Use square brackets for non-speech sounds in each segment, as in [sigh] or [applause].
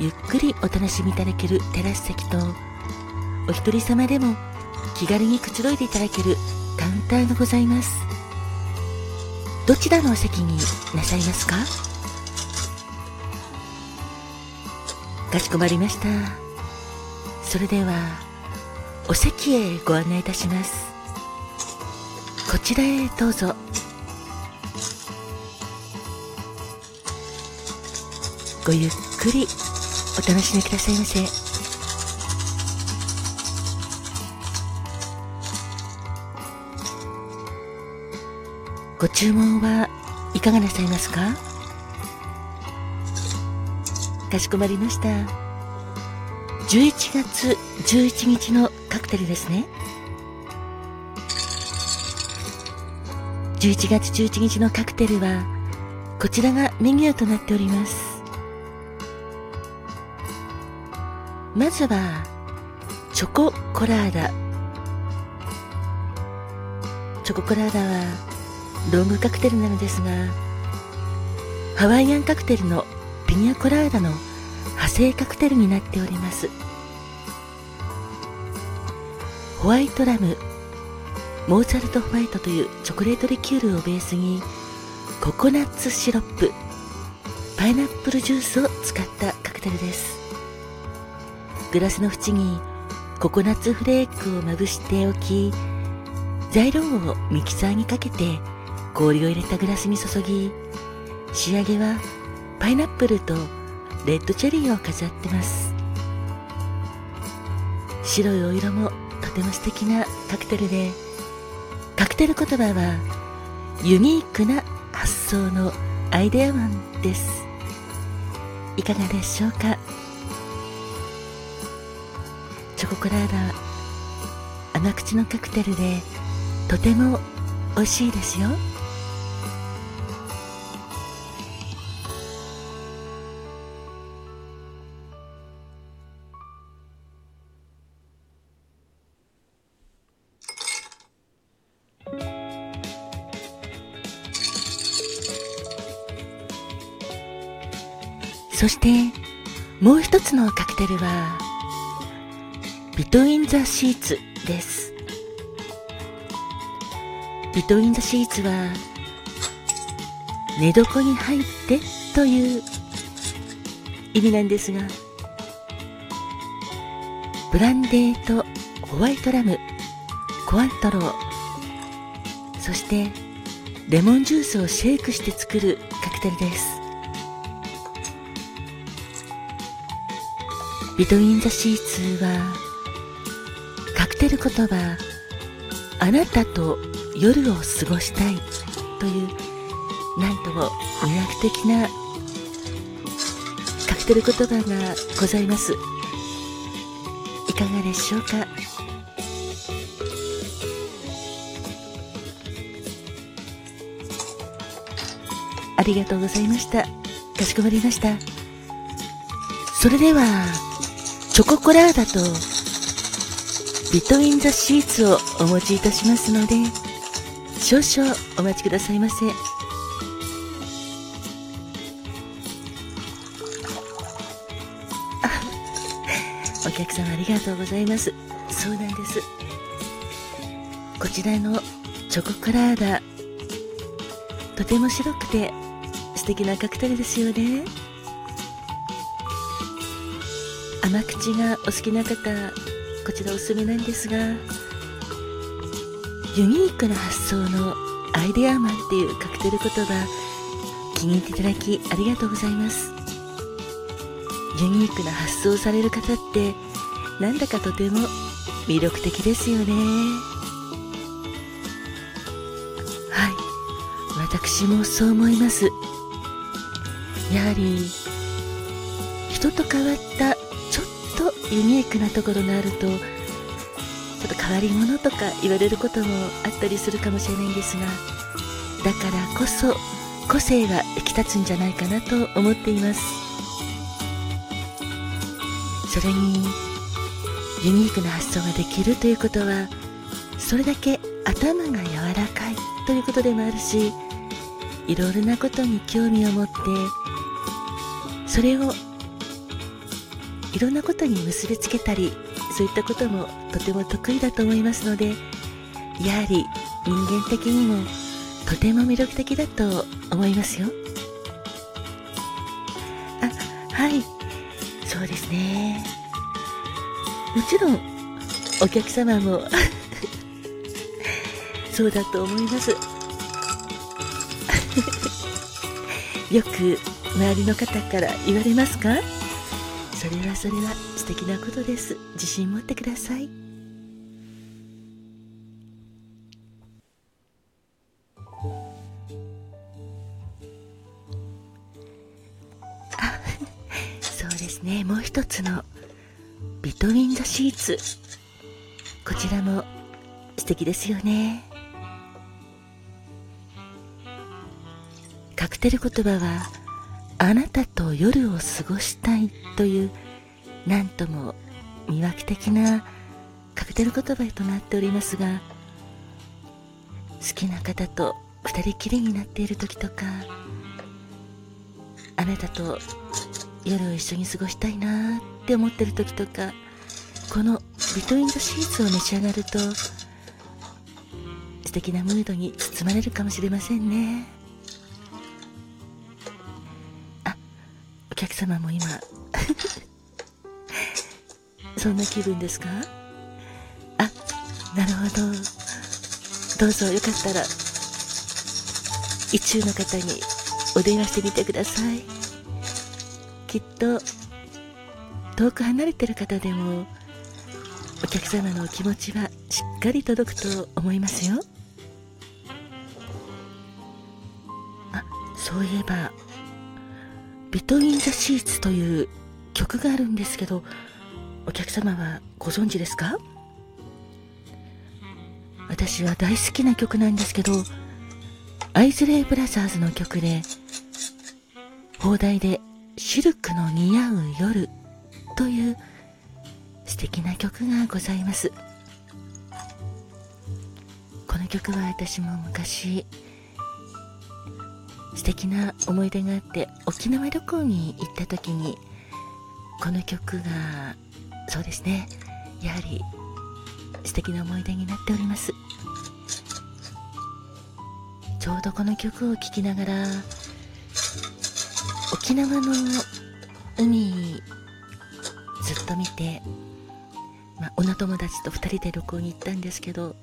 ゆっくりお楽しみいただけるテラス席とお一人様でも気軽にくつろいでいただけるカウンターがございます。どちらのお席になさいますか？かしこまりました。それではお席へご案内いたします。こちらへどうぞ。ごゆっくり。お楽しみくださいませ。ご注文はいかがなさいますか？かしこまりました。11月11日のカクテルですね。11月11日のカクテルはこちらがメニューとなっております。まずはチョココラーダ。チョココラーダはロングカクテルなのですがハワイアンカクテルのピニャコラーダの派生カクテルになっております。ホワイトラムモーツァルトホワイトというチョコレートリキュールをベースにココナッツシロップパイナップルジュースを使ったカクテルです。グラスの縁にココナッツフレークをまぶしておき材料をミキサーにかけて氷を入れたグラスに注ぎ仕上げはパイナップルとレッドチェリーを飾ってます。白いお色もとても素敵なカクテルでカクテル言葉はユニークな発想のアイデアマンです。いかがでしょうか？チョココラーダ甘口のカクテルでとても美味しいですよ。そしてもう一つのカクテルはビトインザシーツです。ビトインザシーツは寝床に入ってという意味なんですが、ブランデーとホワイトラム、コアントロー、そしてレモンジュースをシェイクして作るカクテルです。ビトインザシーツはてる言葉あなたと夜を過ごしたいというなんとも魅力的なカクテル言葉がございます。いかがでしょうか？ありがとうございました。かしこまりました。それではチョココラーダとビトインザシーツをお持ちいたしますので、少々お待ちくださいませ。お客様ありがとうございます。そうなんです。こちらのチョココラーダ、とても白くて素敵なカクテルですよね。甘口がお好きな方、こちらおすすめなんですがユニークな発想のアイデアマンっていうカクテル言葉気に入っていただきありがとうございます。ユニークな発想される方ってなんだかとても魅力的ですよね。はい。私もそう思います。やはり人と変わったユニークなところがあるとちょっと変わり者とか言われることもあったりするかもしれないんですがだからこそ個性が引き立つんじゃないかなと思っています。それにユニークな発想ができるということはそれだけ頭が柔らかいということでもあるしいろいろなことに興味を持ってそれをいろんなことに結びつけたりそういったこともとても得意だと思いますのでやはり人間的にもとても魅力的だと思いますよ。あはい。そうですね。もちろんお客様も [laughs] そうだと思います。[laughs] よく周りの方から言われますか？それはそれは素敵なことです。自信持ってください。あ [laughs] そうですね。もう一つのビトウィン・ザ・シーツ。こちらも素敵ですよね。カクテル言葉はあなたと夜を過ごしたいというなんとも魅惑的なカクテル言葉となっておりますが好きな方と二人きりになっている時とかあなたと夜を一緒に過ごしたいなって思ってる時とかこのビトウィンドシーツを召し上がると素敵なムードに包まれるかもしれませんね。様も今そんな気分ですか？あなるほど。どうぞよかったら一中の方にお電話してみてください。きっと遠く離れてる方でもお客様のお気持ちはしっかり届くと思いますよ。あそういえばビトウィン・ザ・シーツという曲があるんですけどお客様はご存知ですか？私は大好きな曲なんですけどアイズレイ・ブラザーズの曲で放題で「シルクの似合う夜」という素敵な曲がございます。この曲は私も昔素敵な思い出があって沖縄旅行に行った時にこの曲がそうですねやはり素敵な思い出になっております。ちょうどこの曲を聴きながら沖縄の海ずっと見て、まあ、女友達と2人で旅行に行ったんですけど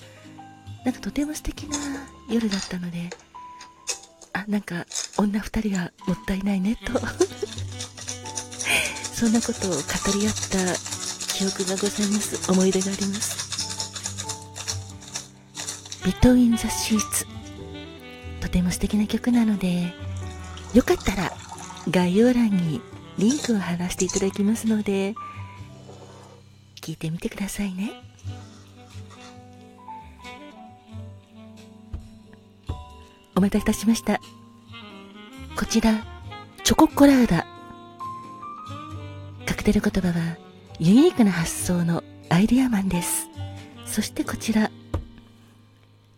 なんかとても素敵な夜だったのであなんか女2人がもったいないねと。[laughs] そんなことを語り合った記憶がございます。思い出があります。ビトウィン・ザ・シーツとても素敵な曲なのでよかったら概要欄にリンクを貼らせていただきますので聞いてみてくださいね。お待たせいたしました。こちらチョココラーダ。カクテル言葉はユニークな発想のアイデアマンです。そしてこちら。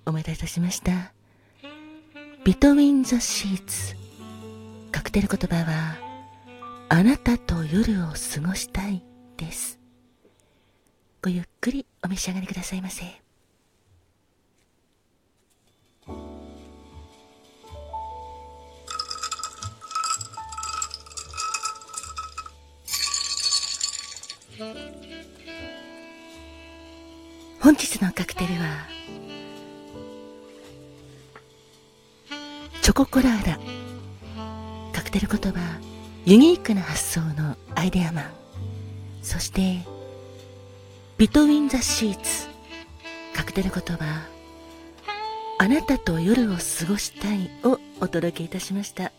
お待たせいたしました。ビトウィン・ザ・シーツ。カクテル言葉はあなたと夜を過ごしたいです。ごゆっくりお召し上がりくださいませ。本日のカクテルはチョココラーダカクテル言葉ユニークな発想のアイデアマン。そしてビトウィン・ザ・シーツ。カクテル言葉あなたと夜を過ごしたいをお届けいたしました。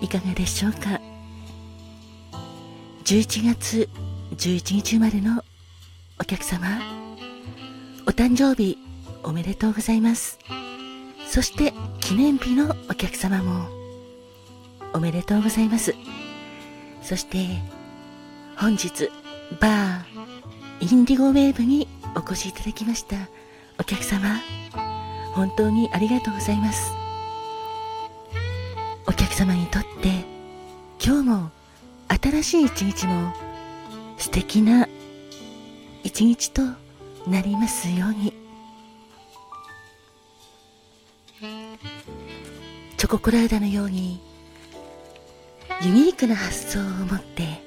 いかがでしょうか？11月11日生まれのお客様お誕生日おめでとうございます。そして記念日のお客様もおめでとうございます。そして本日バーインディゴウェーブにお越しいただきましたお客様本当にありがとうございます。お客様にとって今日も新しい一日も素敵な一日となりますように。チョココラーダのようにユニークな発想を持って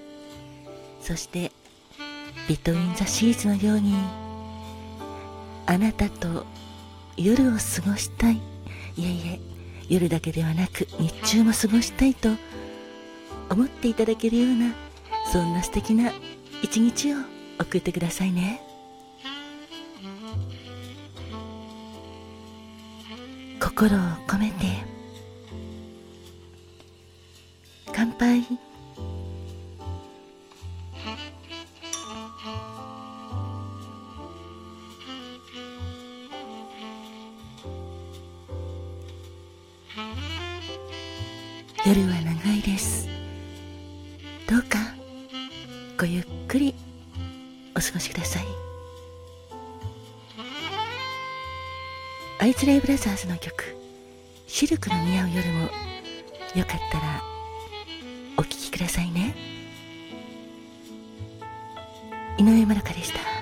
そしてビトインザシーズのようにあなたと夜を過ごしたい。いえいえ夜だけではなく日中も過ごしたいと思っていただけるようなそんな素敵な一日を送ってくださいね。心を込めて乾杯。ごゆっくりお過ごしください。アイズレイブラザーズの曲「シルクの似合う夜」もよかったらお聴きくださいね。井上まどかでした。